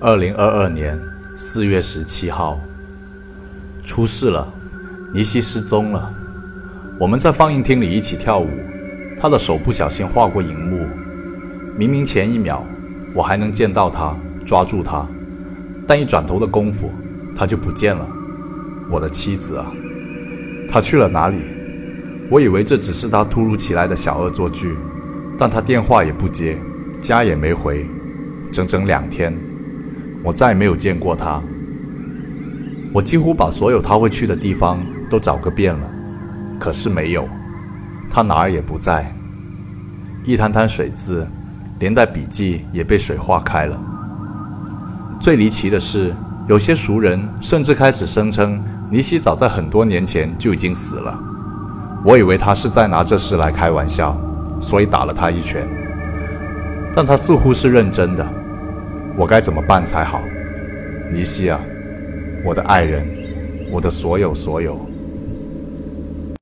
二零二二年四月十七号，出事了，尼西失踪了。我们在放映厅里一起跳舞，他的手不小心划过荧幕。明明前一秒我还能见到他，抓住他，但一转头的功夫，他就不见了。我的妻子啊，他去了哪里？我以为这只是他突如其来的小恶作剧，但他电话也不接，家也没回，整整两天，我再也没有见过他。我几乎把所有他会去的地方都找个遍了，可是没有，他哪儿也不在。一滩滩水渍，连带笔记也被水化开了。最离奇的是，有些熟人甚至开始声称尼西早在很多年前就已经死了。我以为他是在拿这事来开玩笑，所以打了他一拳。但他似乎是认真的。我该怎么办才好？尼西亚，我的爱人，我的所有所有。